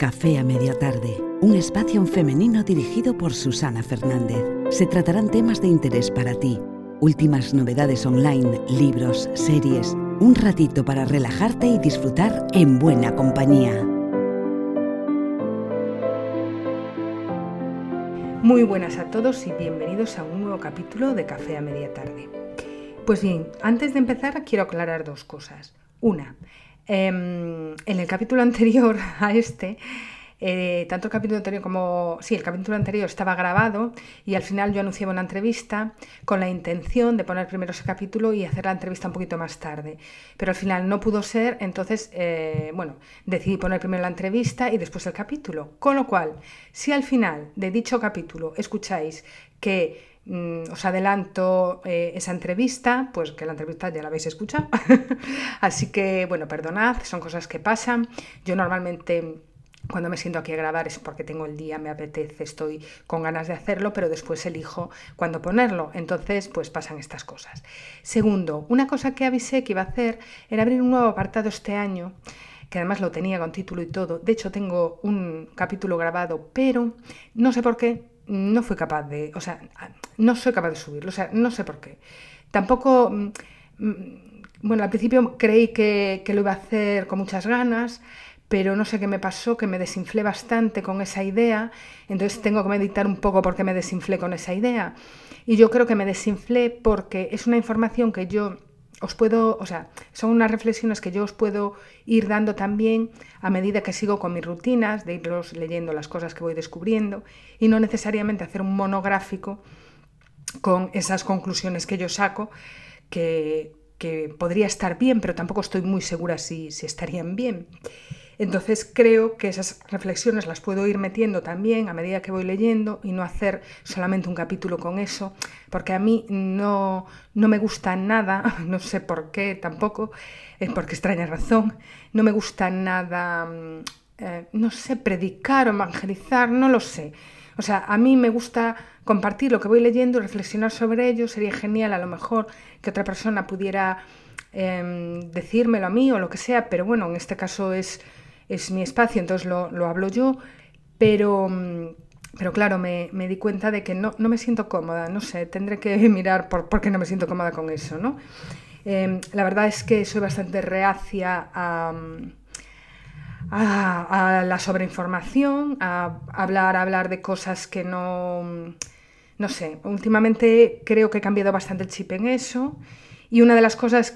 Café a media tarde, un espacio femenino dirigido por Susana Fernández. Se tratarán temas de interés para ti, últimas novedades online, libros, series, un ratito para relajarte y disfrutar en buena compañía. Muy buenas a todos y bienvenidos a un nuevo capítulo de Café a media tarde. Pues bien, antes de empezar quiero aclarar dos cosas. Una, Em, en el capítulo anterior a este, eh, tanto el capítulo anterior como. Sí, el capítulo anterior estaba grabado y al final yo anunciaba una entrevista con la intención de poner primero ese capítulo y hacer la entrevista un poquito más tarde. Pero al final no pudo ser, entonces, eh, bueno, decidí poner primero la entrevista y después el capítulo. Con lo cual, si al final de dicho capítulo escucháis que Mm, os adelanto eh, esa entrevista, pues que la entrevista ya la habéis escuchado. Así que, bueno, perdonad, son cosas que pasan. Yo normalmente cuando me siento aquí a grabar es porque tengo el día, me apetece, estoy con ganas de hacerlo, pero después elijo cuándo ponerlo. Entonces, pues pasan estas cosas. Segundo, una cosa que avisé que iba a hacer era abrir un nuevo apartado este año que además lo tenía con título y todo. De hecho, tengo un capítulo grabado, pero no sé por qué no fui capaz de, o sea, no soy capaz de subirlo, o sea, no sé por qué. Tampoco, mm, mm, bueno, al principio creí que, lo iba a hacer con muchas ganas, pero no sé qué me pasó, que me desinflé bastante con esa idea, entonces tengo que meditar un poco por qué me desinflé con esa idea. Y yo creo que me desinflé porque es una información que yo os puedo, o sea, son unas reflexiones que yo os puedo ir dando también a medida que sigo con mis rutinas, de irlos leyendo las cosas que voy descubriendo y no necesariamente hacer un monográfico con esas conclusiones que yo saco, que, que podría estar bien, pero tampoco estoy muy segura si, si estarían bien. Entonces creo que esas reflexiones las puedo ir metiendo también a medida que voy leyendo y no hacer solamente un capítulo con eso, porque a mí no, no me gusta nada, no sé por qué tampoco, es porque extraña razón, no me gusta nada, mm, eh, no sé, predicar o evangelizar, no lo sé. O sea, a mí me gusta compartir lo que voy leyendo y reflexionar sobre ello. Sería genial a lo mejor que otra persona pudiera em, decírmelo a mí o lo que sea, pero bueno, en este caso es es mi espacio, entonces lo, hablo yo, pero, mm, pero claro, me, di cuenta de que no, me siento cómoda, no sé, tendré que mirar por, qué no me siento cómoda con eso, ¿no? Em, la verdad es que soy bastante reacia a, a, la sobreinformación, a hablar, a hablar de cosas que no... No sé, últimamente creo que he cambiado bastante el chip en eso y una de las cosas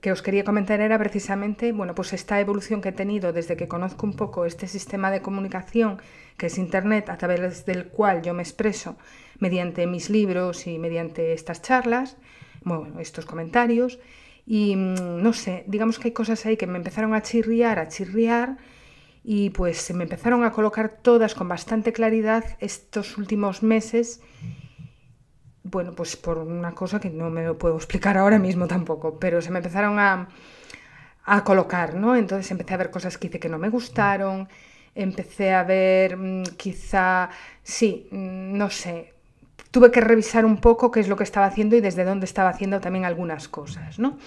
que os quería comentar era precisamente, bueno, pues esta evolución que he tenido desde que conozco un poco este sistema de comunicación que es Internet, a través del cual yo me expreso mediante mis libros y mediante estas charlas, bueno, estos comentarios. Y mm, no sé, digamos que hay cosas ahí que me empezaron a chirriar, a chirriar, y pues se me empezaron a colocar todas con bastante claridad estos últimos meses bueno, pues por una cosa que no me lo puedo explicar ahora mismo tampoco, pero se me empezaron a, colocar, ¿no? Entonces empecé a ver cosas que hice que no me gustaron, empecé a ver mm, quizá, sí, mm, no sé, tuve que revisar un poco qué es lo que estaba haciendo y desde dónde estaba haciendo también algunas cosas, ¿no?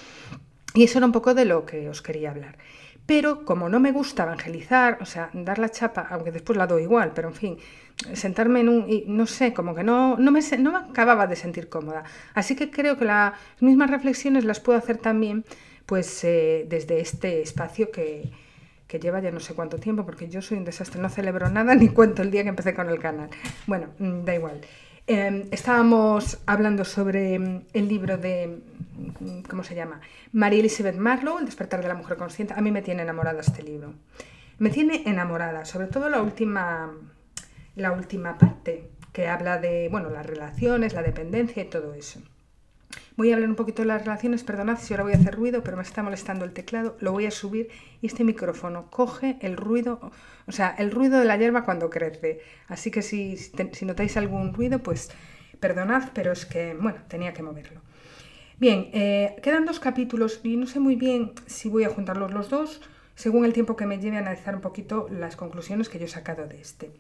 Y eso era un poco de lo que os quería hablar. Pero como no me gusta evangelizar, o sea, dar la chapa, aunque después la doy igual, pero en fin, sentarme en un... Y no sé, como que no, no, me, no acababa de sentir cómoda. Así que creo que las mismas reflexiones las puedo hacer también pues eh, desde este espacio que, que lleva ya no sé cuánto tiempo, porque yo soy un desastre, no celebro nada ni cuento el día que empecé con el canal. Bueno, mm, da igual. Em, estábamos hablando sobre mm, el libro de, ¿cómo se llama? María Elizabeth Marlowe, El despertar de la mujer consciente. A mí me tiene enamorada este libro. Me tiene enamorada, sobre todo la última, la última parte, que habla de, bueno, las relaciones, la dependencia y todo eso. Voy a hablar un poquito de las relaciones, perdonad si ahora voy a hacer ruido, pero me está molestando el teclado, lo voy a subir y este micrófono coge el ruido, o sea, el ruido de la hierba cuando crece. Así que si, notáis algún ruido, pues perdonad, pero es que, bueno, tenía que moverlo. Bien, eh, quedan dos capítulos y no sé muy bien si voy a juntarlos los dos, según el tiempo que me lleve a analizar un poquito las conclusiones que yo he sacado de este.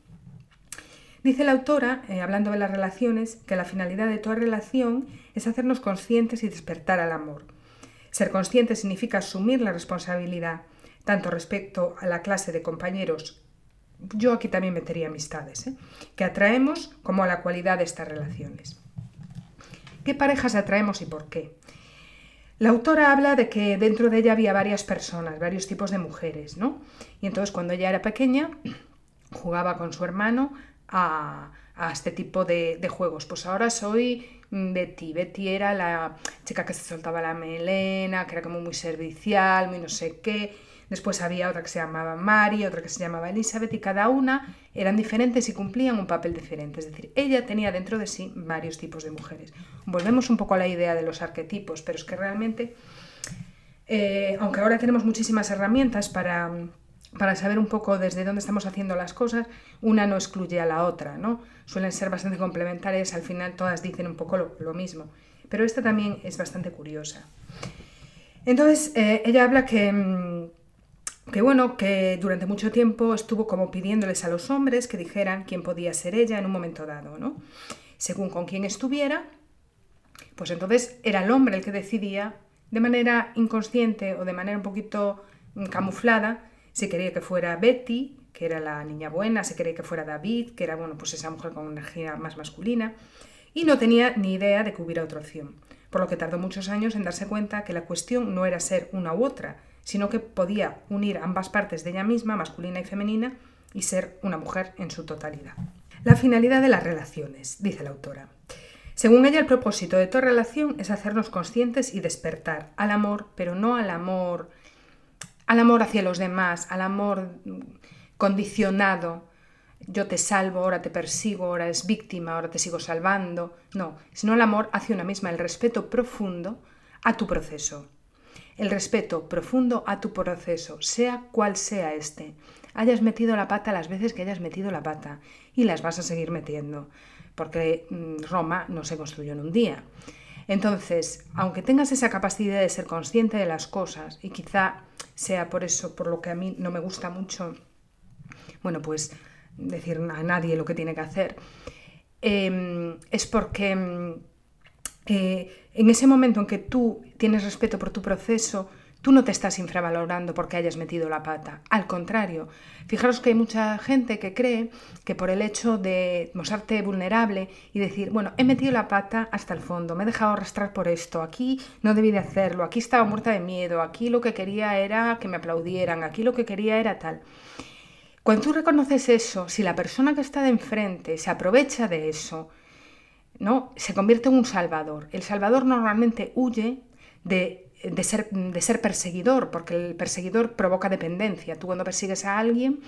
Dice la autora, eh, hablando de las relaciones, que la finalidad de toda relación es hacernos conscientes y despertar al amor. Ser consciente significa asumir la responsabilidad, tanto respecto a la clase de compañeros yo aquí también metería amistades, ¿eh? que atraemos como a la cualidad de estas relaciones. ¿Qué parejas atraemos y por qué? La autora habla de que dentro de ella había varias personas, varios tipos de mujeres, ¿no? Y entonces cuando ella era pequeña jugaba con su hermano a, este tipo de, de, juegos. Pues ahora soy Betty. Betty era la chica que se soltaba la melena, que era como muy servicial, muy no sé qué. Después había otra que se llamaba Mary, otra que se llamaba Elizabeth y cada una eran diferentes y cumplían un papel diferente. Es decir, ella tenía dentro de sí varios tipos de mujeres. Volvemos un poco a la idea de los arquetipos, pero es que realmente, eh, aunque ahora tenemos muchísimas herramientas para, para saber un poco desde dónde estamos haciendo las cosas, una no excluye a la otra, ¿no? Suelen ser bastante complementarias, al final todas dicen un poco lo, mismo. Pero esta también es bastante curiosa. Entonces, eh, ella habla que, mm, que bueno, que durante mucho tiempo estuvo como pidiéndoles a los hombres que dijeran quién podía ser ella en un momento dado, ¿no? Según con quién estuviera, pues entonces era el hombre el que decidía de manera inconsciente o de manera un poquito camuflada si quería que fuera Betty, que era la niña buena, si quería que fuera David, que era bueno, pues esa mujer con energía más masculina, y no tenía ni idea de que hubiera otra opción, por lo que tardó muchos años en darse cuenta que la cuestión no era ser una u otra, sino que podía unir ambas partes de ella misma, masculina y femenina, y ser una mujer en su totalidad. La finalidad de las relaciones, dice la autora. Según ella, el propósito de toda relación es hacernos conscientes y despertar al amor, pero no al amor al amor hacia los demás, al amor condicionado. Yo te salvo, ahora te persigo, ahora es víctima, ahora te sigo salvando. No, sino el amor hacia una misma, el respeto profundo a tu proceso el respeto profundo a tu proceso, sea cual sea este. Hayas metido la pata las veces que hayas metido la pata y las vas a seguir metiendo, porque mm, Roma no se construyó en un día. Entonces, aunque tengas esa capacidad de ser consciente de las cosas, y quizá sea por eso, por lo que a mí no me gusta mucho, bueno, pues decir a nadie lo que tiene que hacer, em, es porque mm, en ese momento en que tú tienes respeto por tu proceso, tú no te estás infravalorando porque hayas metido la pata. Al contrario, fijaros que hay mucha gente que cree que por el hecho de mostrarte vulnerable y decir, bueno, he metido la pata hasta el fondo, me he dejado arrastrar por esto, aquí no debí de hacerlo, aquí estaba muerta de miedo, aquí lo que quería era que me aplaudieran, aquí lo que quería era tal. Cuando tú reconoces eso, si la persona que está de enfrente se aprovecha de eso, ¿no? Se convierte en un salvador. El salvador normalmente huye de, ser, de ser perseguidor, porque el perseguidor provoca dependencia. Tú cuando persigues a alguien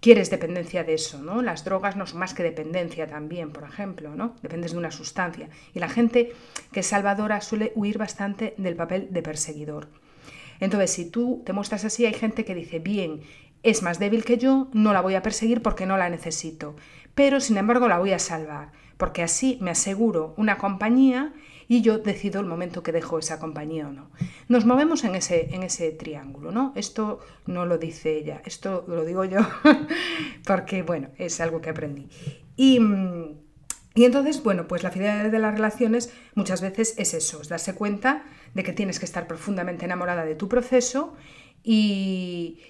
quieres dependencia de eso, ¿no? Las drogas no son más que dependencia también, por ejemplo, ¿no? Dependes de una sustancia. Y la gente que es salvadora suele huir bastante del papel de perseguidor. Entonces, si tú te muestras así, hay gente que dice, bien, es más débil que yo, no la voy a perseguir porque no la necesito, pero sin embargo la voy a salvar porque así me aseguro una compañía y yo decido el momento que dejo esa compañía o no. Nos movemos en ese, en ese triángulo, ¿no? Esto no lo dice ella, esto lo digo yo, porque, bueno, es algo que aprendí. Y, y entonces, bueno, pues la fidelidad de las relaciones muchas veces es eso, es darse cuenta de que tienes que estar profundamente enamorada de tu proceso y,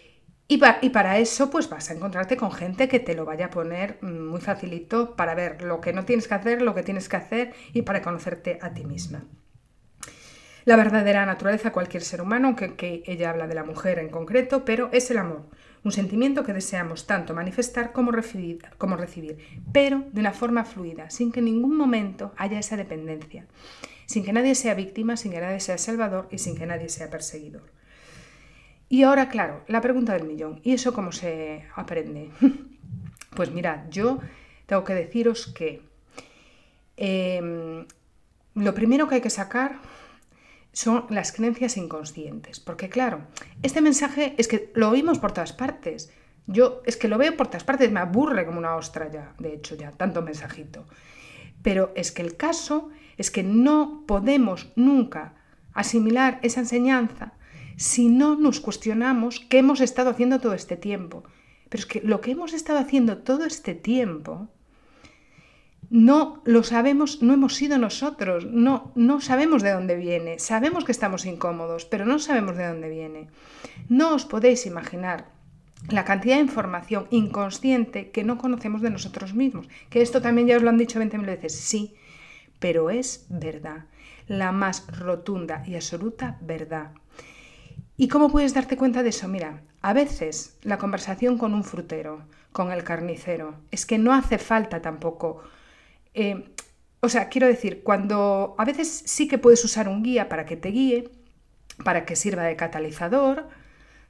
y, para eso, pues vas a encontrarte con gente que te lo vaya a poner mm, muy facilito para ver lo que no tienes que hacer, lo que tienes que hacer y para conocerte a ti misma. La verdadera naturaleza cualquier ser humano, aunque que ella habla de la mujer en concreto, pero es el amor, un sentimiento que deseamos tanto manifestar como recibir, como recibir, pero de una forma fluida, sin que en ningún momento haya esa dependencia, sin que nadie sea víctima, sin que nadie sea salvador y sin que nadie sea perseguidor. Y ahora, claro, la pregunta del millón. ¿Y eso cómo se aprende? pues mirad, yo tengo que deciros que em, lo primero que hay que sacar son las creencias inconscientes. Porque claro, este mensaje es que lo oímos por todas partes. Yo es que lo veo por todas partes, me aburre como una ostra ya, de hecho ya, tanto mensajito. Pero es que el caso es que no podemos nunca asimilar esa enseñanza si no nos cuestionamos qué hemos estado haciendo todo este tiempo. Pero es que lo que hemos estado haciendo todo este tiempo no lo sabemos, no hemos sido nosotros, no, no sabemos de dónde viene, sabemos que estamos incómodos, pero no sabemos de dónde viene. No os podéis imaginar la cantidad de información inconsciente que no conocemos de nosotros mismos. Que esto también ya os lo han dicho 20.000 veces, sí, pero es verdad, la más rotunda y absoluta verdad. ¿Y cómo puedes darte cuenta de eso? Mira, a veces la conversación con un frutero, con el carnicero, es que no hace falta tampoco... Eh, o sea, quiero decir, cuando a veces sí que puedes usar un guía para que te guíe, para que sirva de catalizador,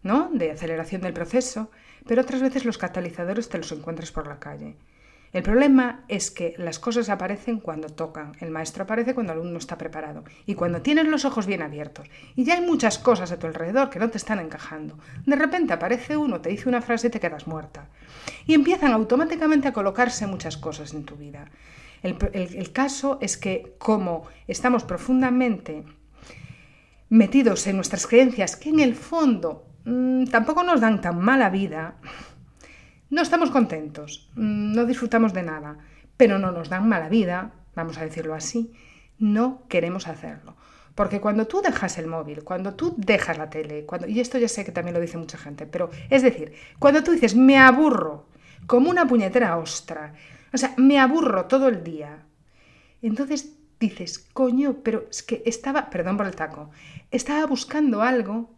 ¿no? De aceleración del proceso, pero otras veces los catalizadores te los encuentras por la calle. El problema es que las cosas aparecen cuando tocan, el maestro aparece cuando el alumno está preparado y cuando tienes los ojos bien abiertos y ya hay muchas cosas a tu alrededor que no te están encajando. De repente aparece uno, te dice una frase y te quedas muerta. Y empiezan automáticamente a colocarse muchas cosas en tu vida. El, caso es que como estamos profundamente metidos en nuestras creencias, que en el fondo mm, tampoco nos dan tan mala vida, no estamos contentos, mm, no disfrutamos de nada, pero no nos dan mala vida, vamos a decirlo así, no queremos hacerlo. Porque cuando tú dejas el móvil, cuando tú dejas la tele, cuando, y esto ya sé que también lo dice mucha gente, pero es decir, cuando tú dices me aburro como una puñetera ostra, o sea, me aburro todo el día. Entonces dices, coño, pero es que estaba, perdón por el taco, estaba buscando algo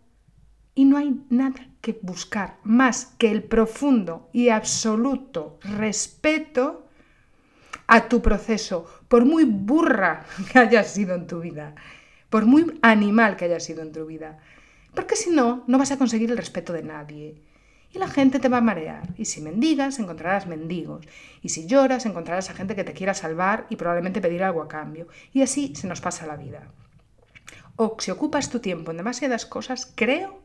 y no hay nada que buscar más que el profundo y absoluto respeto a tu proceso, por muy burra que haya sido en tu vida, por muy animal que haya sido en tu vida. Porque si no, no vas a conseguir el respeto de nadie y la gente te va a marear. Y si mendigas, encontrarás mendigos. Y si lloras, encontrarás a gente que te quiera salvar y probablemente pedir algo a cambio. Y así se nos pasa la vida. O si ocupas tu tiempo en demasiadas cosas, creo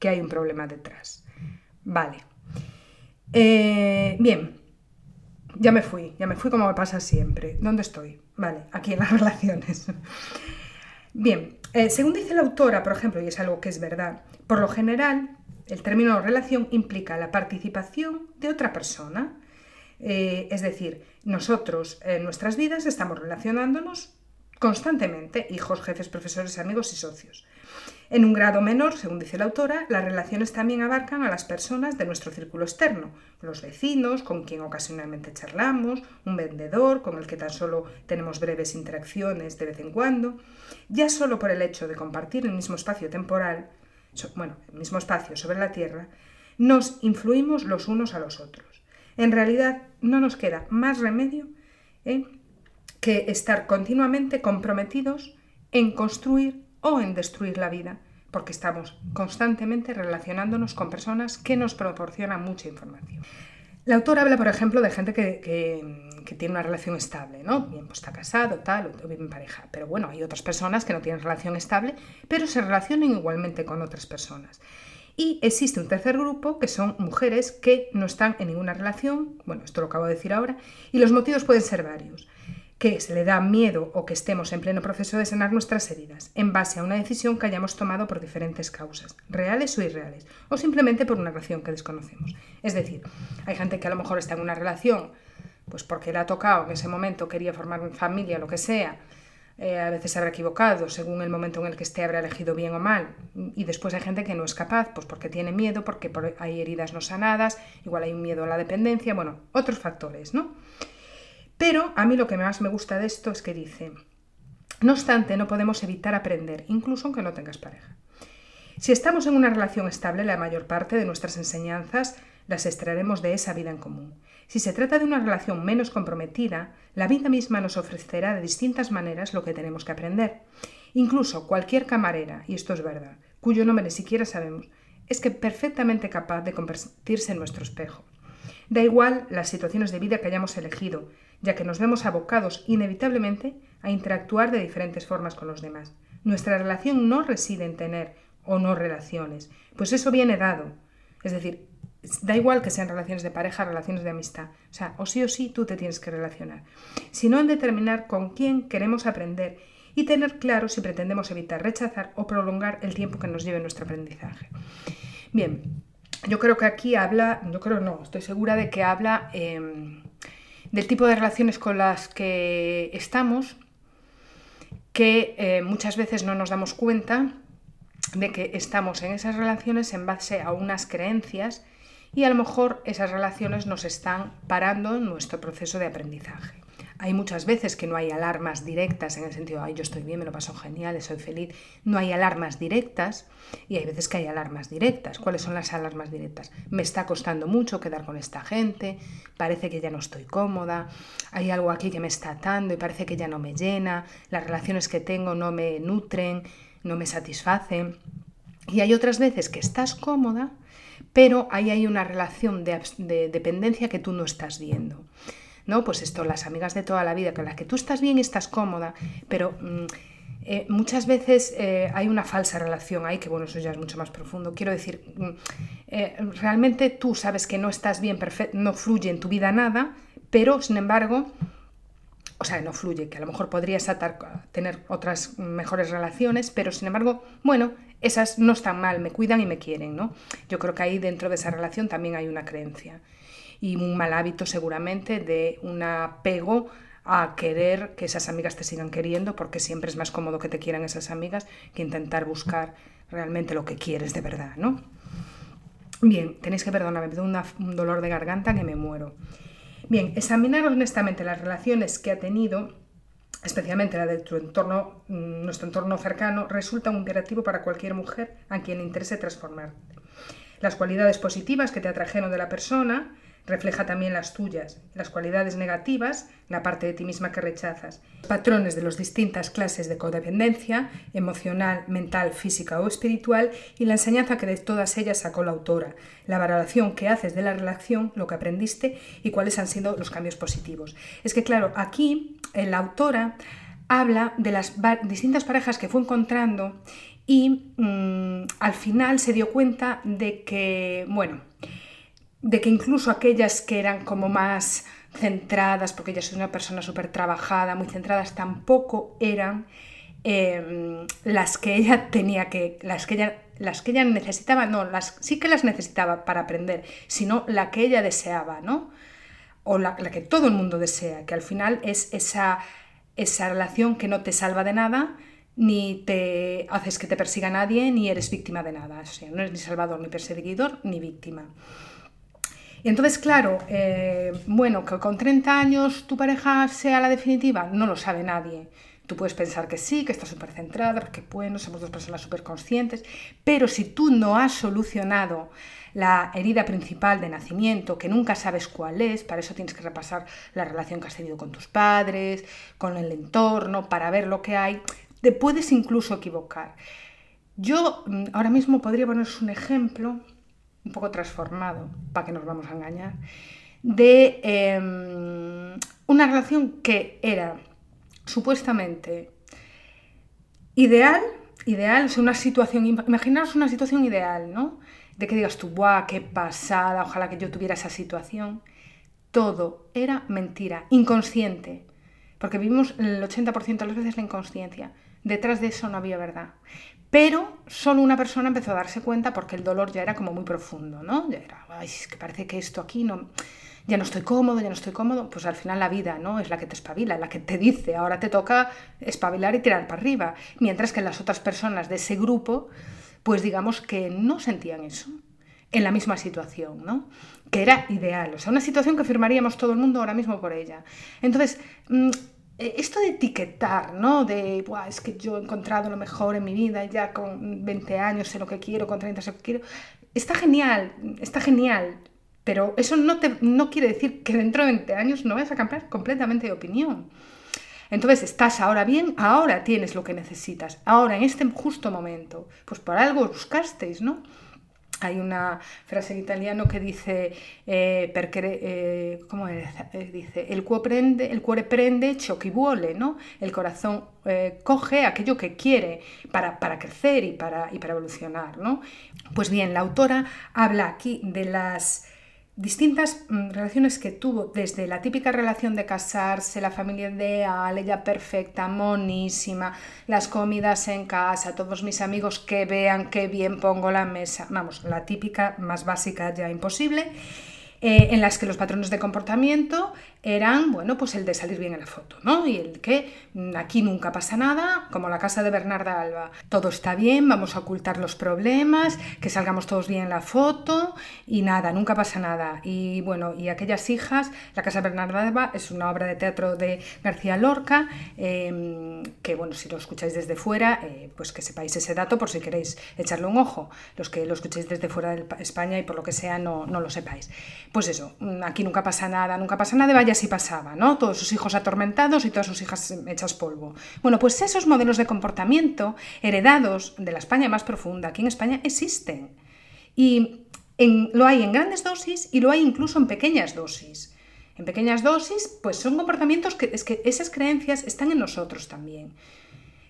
que hay un problema detrás. Vale. Eh, bien, ya me fui, ya me fui como me pasa siempre. ¿Dónde estoy? Vale, aquí en las relaciones. Bien, eh, según dice la autora, por ejemplo, y es algo que es verdad, por lo general el término relación implica la participación de otra persona. Eh, es decir, nosotros en nuestras vidas estamos relacionándonos constantemente, hijos, jefes, profesores, amigos y socios. En un grado menor, según dice la autora, las relaciones también abarcan a las personas de nuestro círculo externo, los vecinos, con quien ocasionalmente charlamos, un vendedor, con el que tan solo tenemos breves interacciones de vez en cuando. Ya solo por el hecho de compartir el mismo espacio temporal, bueno, el mismo espacio sobre la Tierra, nos influimos los unos a los otros. En realidad no nos queda más remedio ¿eh? que estar continuamente comprometidos en construir o en destruir la vida, porque estamos constantemente relacionándonos con personas que nos proporcionan mucha información. La autora habla, por ejemplo, de gente que, tiene una relación estable, ¿no? Bien, pues está casado, tal, o vive en pareja. Pero bueno, hay otras personas que no tienen relación estable, pero se relacionan igualmente con otras personas. Y existe un tercer grupo que son mujeres que no están en ninguna relación, bueno, esto lo acabo de decir ahora, y los motivos pueden ser varios que se le da miedo o que estemos en pleno proceso de sanar nuestras heridas, en base a una decisión que hayamos tomado por diferentes causas, reales o irreales, o simplemente por una relación que desconocemos. Es decir, hay gente que a lo mejor está en una relación, pues porque le ha tocado en ese momento, quería formar familia, lo que sea, eh, a veces se habrá equivocado, según el momento en el que esté habrá elegido bien o mal. Y después hay gente que no es capaz, pues porque tiene miedo, porque hay heridas no sanadas, igual hay un miedo a la dependencia, bueno, otros factores, ¿no? Pero a mí lo que más me gusta de esto es que dice, no obstante, no podemos evitar aprender, incluso aunque no tengas pareja. Si estamos en una relación estable, la mayor parte de nuestras enseñanzas las extraeremos de esa vida en común. Si se trata de una relación menos comprometida, la vida misma nos ofrecerá de distintas maneras lo que tenemos que aprender. Incluso cualquier camarera, y esto es verdad, cuyo nombre ni siquiera sabemos, es que perfectamente capaz de convertirse en nuestro espejo. Da igual las situaciones de vida que hayamos elegido, ya que nos vemos abocados inevitablemente a interactuar de diferentes formas con los demás. Nuestra relación no reside en tener o no relaciones, pues eso viene dado. Es decir, da igual que sean relaciones de pareja, relaciones de amistad. O sea, o sí o sí tú te tienes que relacionar. Sino en determinar con quién queremos aprender y tener claro si pretendemos evitar rechazar o prolongar el tiempo que nos lleve nuestro aprendizaje. Bien, yo creo que aquí habla, yo creo no, estoy segura de que habla em, del tipo de relaciones con las que estamos, que eh, muchas veces no nos damos cuenta de que estamos en esas relaciones en base a unas creencias y a lo mejor esas relaciones nos están parando nuestro proceso de aprendizaje. Hay muchas veces que no hay alarmas directas en el sentido, ay, yo estoy bien, me lo paso genial, soy feliz. No hay alarmas directas y hay veces que hay alarmas directas. ¿Cuáles son las alarmas directas? Me está costando mucho quedar con esta gente, parece que ya no estoy cómoda, hay algo aquí que me está atando y parece que ya no me llena, las relaciones que tengo no me nutren, no me satisfacen. Y hay otras veces que estás cómoda, pero ahí hay una relación de, de dependencia que tú no estás viendo. ¿No? Pues esto, las amigas de toda la vida, con las que tú estás bien y estás cómoda, pero mm, eh, muchas veces eh, hay una falsa relación ahí, que bueno, eso ya es mucho más profundo. Quiero decir, mm, eh, realmente tú sabes que no estás bien, no fluye en tu vida nada, pero sin embargo, o sea, no fluye, que a lo mejor podrías tener otras mejores relaciones, pero sin embargo, bueno, esas no están mal, me cuidan y me quieren, ¿no? Yo creo que ahí dentro de esa relación también hay una creencia y un mal hábito seguramente de un apego a querer que esas amigas te sigan queriendo, porque siempre es más cómodo que te quieran esas amigas que intentar buscar realmente lo que quieres de verdad, ¿no? Bien, tenéis que perdonarme, me tengo un dolor de garganta que me muero. Bien, examinar honestamente las relaciones que ha tenido, especialmente la de tu entorno, mm, nuestro entorno cercano, resulta un imperativo para cualquier mujer a quien le interese transformarte. Las cualidades positivas que te atrajeron de la persona, refleja también las tuyas, las cualidades negativas, la parte de ti misma que rechazas. Patrones de las distintas clases de codependencia, emocional, mental, física o espiritual, y la enseñanza que de todas ellas sacó la autora, la valoración que haces de la relación, lo que aprendiste y cuáles han sido los cambios positivos. Es que claro, aquí eh, la autora habla de las distintas parejas que fue encontrando y mm, al final se dio cuenta de que, bueno, de que incluso aquellas que eran como más centradas, porque ella es una persona súper trabajada, muy centradas, tampoco eran em, las que ella tenía que, las que ella, las que ella necesitaba, no, las, sí que las necesitaba para aprender, sino la que ella deseaba, ¿no? O la, la que todo el mundo desea, que al final es esa, esa relación que no te salva de nada, ni te haces que te persiga nadie, ni eres víctima de nada. O sea, no eres ni salvador, ni perseguidor, ni víctima. Entonces, claro, eh, bueno, que con 30 años tu pareja sea la definitiva, no lo sabe nadie. Tú puedes pensar que sí, que estás súper centrada, porque bueno, somos dos personas súper conscientes, pero si tú no has solucionado la herida principal de nacimiento, que nunca sabes cuál es, para eso tienes que repasar la relación que has tenido con tus padres, con el entorno, para ver lo que hay, te puedes incluso equivocar. Yo mm, ahora mismo podría poneros un ejemplo un poco transformado, para que nos vamos a engañar, de em, una relación que era supuestamente ideal, ideal, es una situación, imaginaros una situación ideal, ¿no? De que digas tú, ¡guau, qué pasada! Ojalá que yo tuviera esa situación. Todo era mentira, inconsciente, porque vivimos el 80% de las veces la inconsciencia. Detrás de eso no había verdad. Pero solo una persona empezó a darse cuenta porque el dolor ya era como muy profundo, ¿no? Ya era, ay, es que parece que esto aquí no, ya no estoy cómodo, ya no estoy cómodo. Pues al final la vida, ¿no? Es la que te espabila, la que te dice, ahora te toca espabilar y tirar para arriba. Mientras que las otras personas de ese grupo, pues digamos que no sentían eso en la misma situación, ¿no? Que era ideal, o sea, una situación que firmaríamos todo el mundo ahora mismo por ella. Entonces, mm, esto de etiquetar, ¿no? De, es que yo he encontrado lo mejor en mi vida, ya con 20 años sé lo que quiero, con 30 sé lo que quiero, está genial, está genial, pero eso no, te, no quiere decir que dentro de 20 años no vayas a cambiar completamente de opinión. Entonces, estás ahora bien, ahora tienes lo que necesitas, ahora en este justo momento, pues por algo buscasteis, ¿no? Hay una frase en italiano que dice, eh, eh ¿cómo? Eh, dice, el cuore prende, el prende ciò che vuole, ¿no? El corazón eh, coge aquello que quiere para, para crecer y para, y para evolucionar, ¿no? Pues bien, la autora habla aquí de las distintas mm, relaciones que tuvo, desde la típica relación de casarse, la familia ideal, ella perfecta, monísima, las comidas en casa, todos mis amigos que vean qué bien pongo la mesa, vamos, la típica más básica ya imposible, eh, en las que los patrones de comportamiento eran, bueno, pues el de salir bien en la foto, ¿no? Y el que mm, aquí nunca pasa nada, como la casa de Bernarda Alba. Todo está bien, vamos a ocultar los problemas, que salgamos todos bien en la foto y nada, nunca pasa nada. Y bueno, y aquellas hijas, la casa de Bernarda Alba es una obra de teatro de García Lorca, em, que bueno, si lo escucháis desde fuera, eh, pues que sepáis ese dato por si queréis echarle un ojo. Los que lo escuchéis desde fuera de España y por lo que sea no, no lo sepáis. Pues eso, mm, aquí nunca pasa nada, nunca pasa nada, vaya si pasaba, ¿no? Todos sus hijos atormentados y todas sus hijas hechas polvo. Bueno, pues esos modelos de comportamiento heredados de la España más profunda, aquí en España existen. Y lo hay en grandes dosis y lo hay incluso en pequeñas dosis. En pequeñas dosis, pues son comportamientos que, es que esas creencias están en nosotros también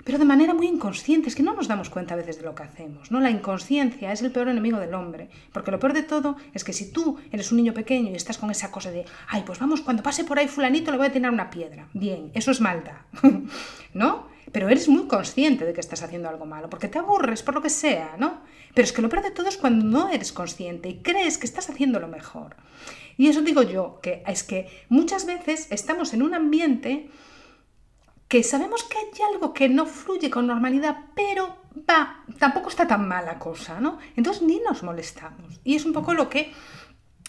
pero de manera muy inconsciente, es que no nos damos cuenta a veces de lo que hacemos, ¿no? La inconsciencia es el peor enemigo del hombre, porque lo peor de todo es que si tú eres un niño pequeño y estás con esa cosa de, ay, pues vamos, cuando pase por ahí fulanito le voy a tirar una piedra, bien, eso es maldad, ¿no? Pero eres muy consciente de que estás haciendo algo malo, porque te aburres por lo que sea, ¿no? Pero es que lo peor de todo es cuando no eres consciente y crees que estás haciendo lo mejor. Y eso digo yo, que es que muchas veces estamos en un ambiente que sabemos que hay algo que no fluye con normalidad, pero va, tampoco está tan mala cosa, ¿no? Entonces ni nos molestamos. Y es un poco lo que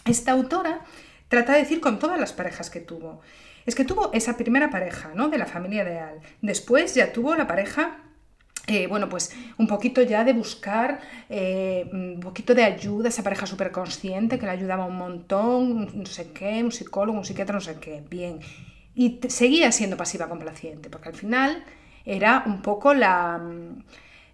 esta autora trata de decir con todas las parejas que tuvo. Es que tuvo esa primera pareja, ¿no? De la familia ideal. Después ya tuvo la pareja eh, bueno, pues un poquito ya de buscar eh, un poquito de ayuda, esa pareja súper consciente que le ayudaba un montón, no sé qué, un psicólogo, un psiquiatra, no sé qué, bien. Y seguía siendo pasiva complaciente, porque al final era un poco la,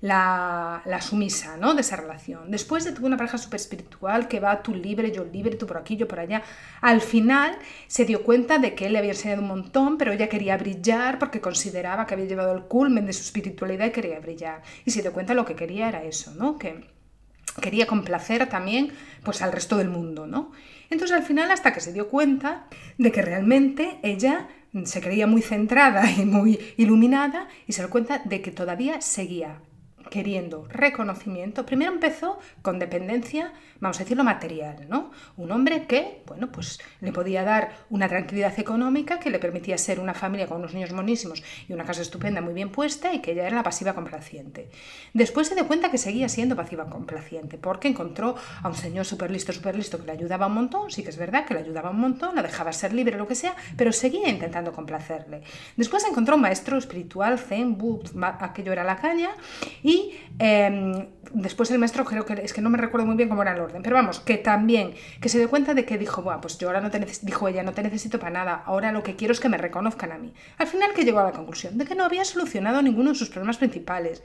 la, sumisa ¿no? de esa relación. Después de una pareja súper espiritual que va tú libre, yo libre, tú por aquí, yo por allá. Al final se dio cuenta de que él le había enseñado un montón, pero ella quería brillar porque consideraba que había llevado el culmen de su espiritualidad y quería brillar. Y se dio cuenta de lo que quería era eso, ¿no? Que quería complacer también pues al resto del mundo, ¿no? Entonces al final hasta que se dio cuenta de que realmente ella se creía muy centrada y muy iluminada y se dio cuenta de que todavía seguía queriendo reconocimiento, primero empezó con dependencia, vamos a decirlo, material, ¿no? Un hombre que, bueno, pues le podía dar una tranquilidad económica que le permitía ser una familia con unos niños monísimos y una casa estupenda muy bien puesta y que ella era la pasiva complaciente. Después se dio cuenta que seguía siendo pasiva complaciente porque encontró a un señor súper listo, súper listo que le ayudaba un montón, sí que es verdad que le ayudaba un montón, la dejaba ser libre, lo que sea, pero seguía intentando complacerle. Después encontró un maestro espiritual, Zen, Bud, aquello era la caña, y Em, después el maestro creo que es que no me recuerdo muy bien cómo era el orden, pero vamos, que también, que se dio cuenta de que dijo, bueno, pues yo ahora no te dijo ella, no te necesito para nada, ahora lo que quiero es que me reconozcan a mí. Al final que llegó a la conclusión de que no había solucionado ninguno de sus problemas principales.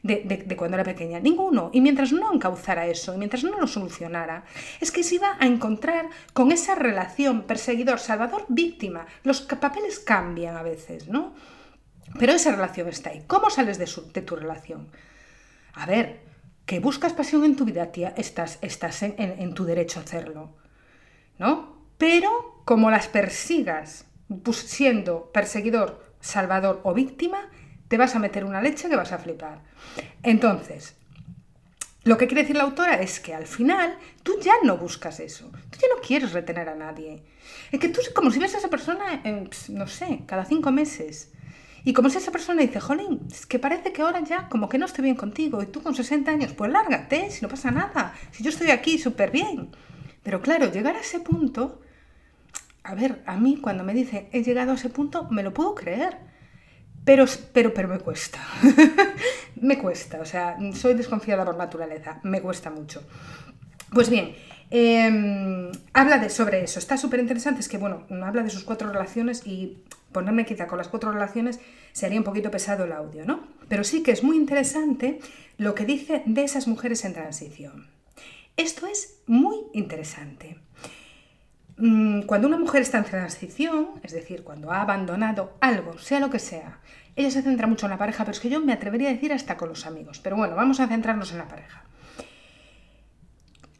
De, cuando era pequeña, ninguno. Y mientras no encauzara eso, y mientras no lo solucionara, es que se iba a encontrar con esa relación perseguidor-salvador-víctima. Los papeles cambian a veces, ¿no? Pero esa relación está ahí. ¿Cómo sales de tu relación? A ver, que buscas pasión en tu vida, tía, estás, estás en, tu derecho a hacerlo, ¿no? Pero como las persigas siendo perseguidor, salvador o víctima, te vas a meter una leche que vas a flipar. Entonces, lo que quiere decir la autora es que al final tú ya no buscas eso, tú ya no quieres retener a nadie. Es que tú como si ves a esa persona, no sé, cada cinco meses. Y como si esa persona dice, jolín, es que parece que ahora ya como que no estoy bien contigo y tú con 60 años, pues lárgate, si no pasa nada, si yo estoy aquí súper bien. Pero claro, llegar a ese punto, a ver, a mí cuando me dicen he llegado a ese punto, me lo puedo creer. Pero, pero, pero me cuesta. me cuesta, o sea, soy desconfiada por naturaleza, me cuesta mucho. Pues bien, em, habla de, sobre eso, está súper interesante, es que, bueno, habla de sus cuatro relaciones y ponerme quizá con las cuatro relaciones sería un poquito pesado el audio, ¿no? Pero sí que es muy interesante lo que dice de esas mujeres en transición. Esto es muy interesante. Mm, cuando una mujer está en transición, es decir, cuando ha abandonado algo, sea lo que sea, ella se centra mucho en la pareja, pero es que yo me atrevería a decir hasta con los amigos. Pero bueno, vamos a centrarnos en la pareja.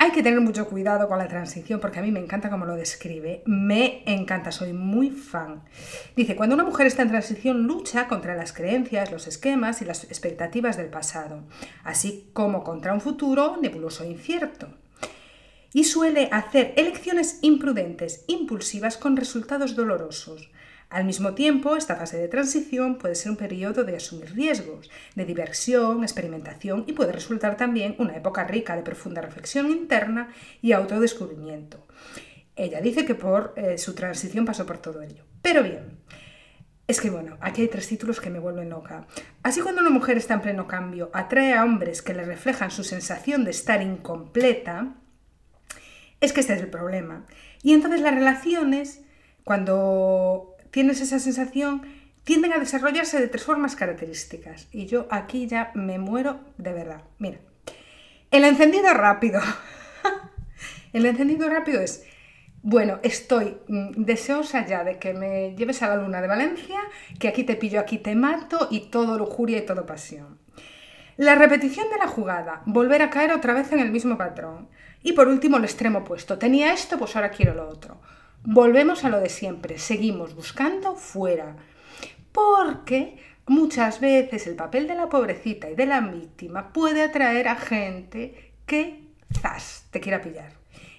Hay que tener mucho cuidado con la transición porque a mí me encanta cómo lo describe. Me encanta, soy muy fan. Dice, cuando una mujer está en transición lucha contra las creencias, los esquemas y las expectativas del pasado, así como contra un futuro nebuloso e incierto. y suele hacer elecciones imprudentes, impulsivas, con resultados dolorosos. Al mismo tiempo, esta fase de transición puede ser un periodo de asumir riesgos, de diversión, experimentación y puede resultar también una época rica de profunda reflexión interna y autodescubrimiento. Ella dice que por eh, su transición pasó por todo ello. Pero bien, es que bueno, aquí hay tres títulos que me vuelven loca. Así cuando una mujer está en pleno cambio, atrae a hombres que le reflejan su sensación de estar incompleta, es que este es el problema. Y entonces las relaciones, cuando tienes esa sensación, tienden a desarrollarse de tres formas características. Y yo aquí ya me muero de verdad. Mira, el encendido rápido. el encendido rápido es, bueno, estoy mm, deseosa ya de que me lleves a la luna de Valencia, que aquí te pillo, aquí te mato y todo lujuria y todo pasión. La repetición de la jugada, volver a caer otra vez en el mismo patrón. Y por último, el extremo opuesto. Tenía esto, pues ahora quiero lo otro. Volvemos a lo de siempre, seguimos buscando fuera. Porque muchas veces el papel de la pobrecita y de la víctima puede atraer a gente que, zas, te quiera pillar.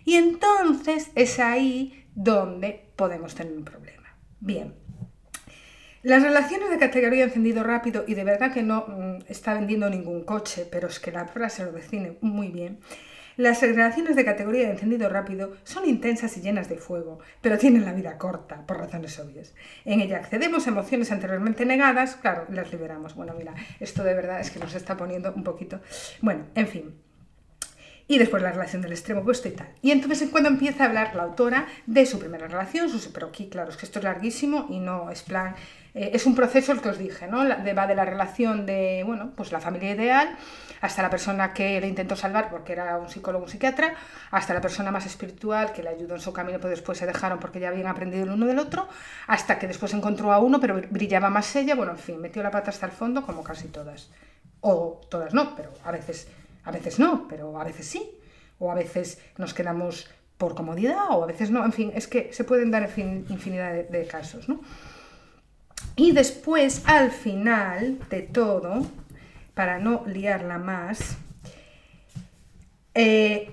Y entonces es ahí donde podemos tener un problema. Bien. Las relaciones de categoría encendido rápido, y de verdad que no mm, está vendiendo ningún coche, pero es que la frase lo define muy bien, las relaciones de categoría de encendido rápido son intensas y llenas de fuego, pero tienen la vida corta, por razones obvias. En ella accedemos a emociones anteriormente negadas, claro, las liberamos. Bueno, mira, esto de verdad es que nos está poniendo un poquito... Bueno, en fin, y después la relación del extremo opuesto y tal. Y entonces es cuando empieza a hablar la autora de su primera relación, su, pero aquí claro, es que esto es larguísimo y no es plan, eh, es un proceso el que os dije, ¿no? de, va de la relación de, bueno, pues la familia ideal, hasta la persona que le intentó salvar porque era un psicólogo, un psiquiatra, hasta la persona más espiritual que le ayudó en su camino, pero después se dejaron porque ya habían aprendido el uno del otro, hasta que después encontró a uno, pero brillaba más ella, bueno, en fin, metió la pata hasta el fondo como casi todas. O todas no, pero a veces, a veces no, pero a veces sí. O a veces nos quedamos por comodidad o a veces no, en fin, es que se pueden dar infinidad de casos, ¿no? Y después, al final de todo, para no liarla más, eh,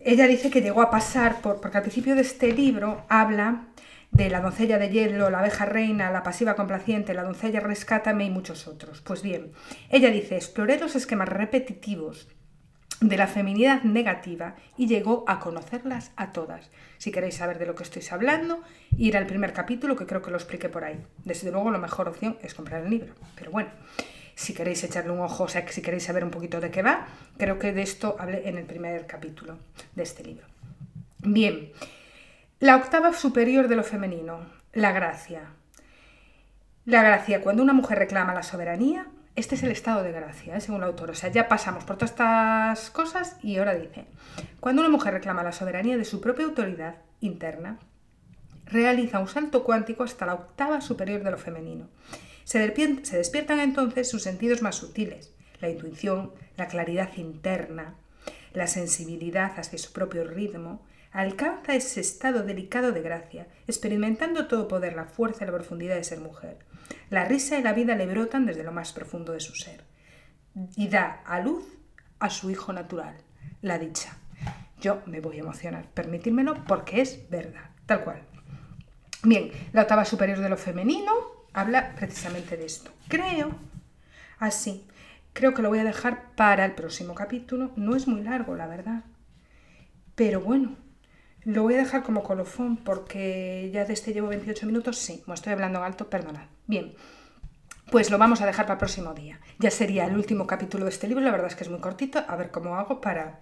ella dice que llegó a pasar por, porque al principio de este libro habla de la doncella de hielo, la abeja reina, la pasiva complaciente, la doncella rescátame y muchos otros. Pues bien, ella dice, exploré los esquemas repetitivos de la feminidad negativa y llegó a conocerlas a todas. Si queréis saber de lo que estoy hablando, ir al primer capítulo, que creo que lo expliqué por ahí. Desde luego, la mejor opción es comprar el libro. Pero bueno, si queréis echarle un ojo, o sea, si queréis saber un poquito de qué va, creo que de esto hablé en el primer capítulo de este libro. Bien, la octava superior de lo femenino, la gracia. La gracia, cuando una mujer reclama la soberanía, este es el estado de gracia, ¿eh? según la autor. O sea, ya pasamos por todas estas cosas y ahora dice, cuando una mujer reclama la soberanía de su propia autoridad interna, realiza un salto cuántico hasta la octava superior de lo femenino. Se, despiertan entonces sus sentidos más sutiles, la intuición, la claridad interna, la sensibilidad hacia su propio ritmo, alcanza ese estado delicado de gracia, experimentando todo poder, la fuerza y la profundidad de ser mujer. La risa y la vida le brotan desde lo más profundo de su ser y da a luz a su hijo natural, la dicha. Yo me voy a emocionar, permitírmelo porque es verdad, tal cual. Bien, la octava superior de lo femenino habla precisamente de esto. Creo, así, creo que lo voy a dejar para el próximo capítulo. No es muy largo, la verdad. Pero bueno, lo voy a dejar como colofón porque ya desde este llevo 28 minutos. Sí, como estoy hablando alto, perdonad. Bien, pues lo vamos a dejar para el próximo día. Ya sería el último capítulo de este libro, la verdad es que es muy cortito, a ver cómo hago para,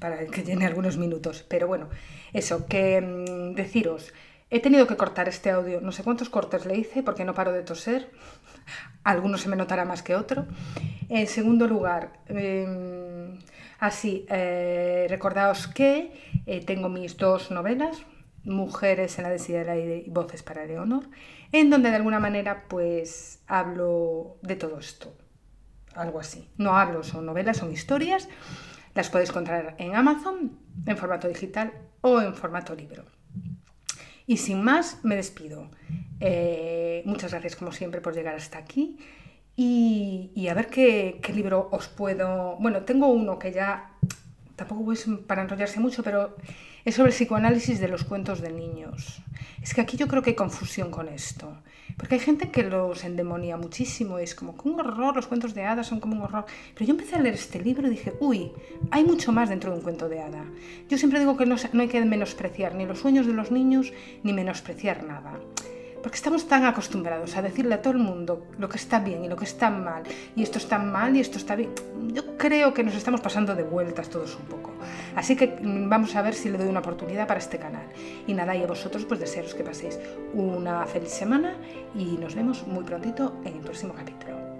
para que llene algunos minutos. Pero bueno, eso, que mm, deciros, he tenido que cortar este audio, no sé cuántos cortes le hice porque no paro de toser, algunos se me notará más que otro. En segundo lugar, em, así, eh, recordaos que eh, tengo mis dos novelas, Mujeres en la densidad del aire y Voces para Leonor, en donde de alguna manera pues hablo de todo esto, algo así. No hablo, son novelas, son historias, las podéis encontrar en Amazon en formato digital o en formato libro. Y sin más, me despido. Eh, muchas gracias como siempre por llegar hasta aquí y, a ver qué, qué libro os puedo... Bueno, tengo uno que ya tampoco es para enrollarse mucho, pero es sobre el psicoanálisis de los cuentos de niños. Es que aquí yo creo que hay confusión con esto. Porque hay gente que los endemonia muchísimo, es como que un horror, los cuentos de hadas son como un horror. Pero yo empecé a leer este libro y dije, uy, hay mucho más dentro de un cuento de hada. Yo siempre digo que no, no hay que menospreciar ni los sueños de los niños, ni menospreciar nada. Porque estamos tan acostumbrados a decirle a todo el mundo lo que está bien y lo que está mal, y esto está mal y esto está bien. Yo creo que nos estamos pasando de vueltas todos un poco. Así que mm, vamos a ver si le doy una oportunidad para este canal. Y nada, y a vosotros pues desearos que paséis una feliz semana y nos vemos muy prontito en el próximo capítulo.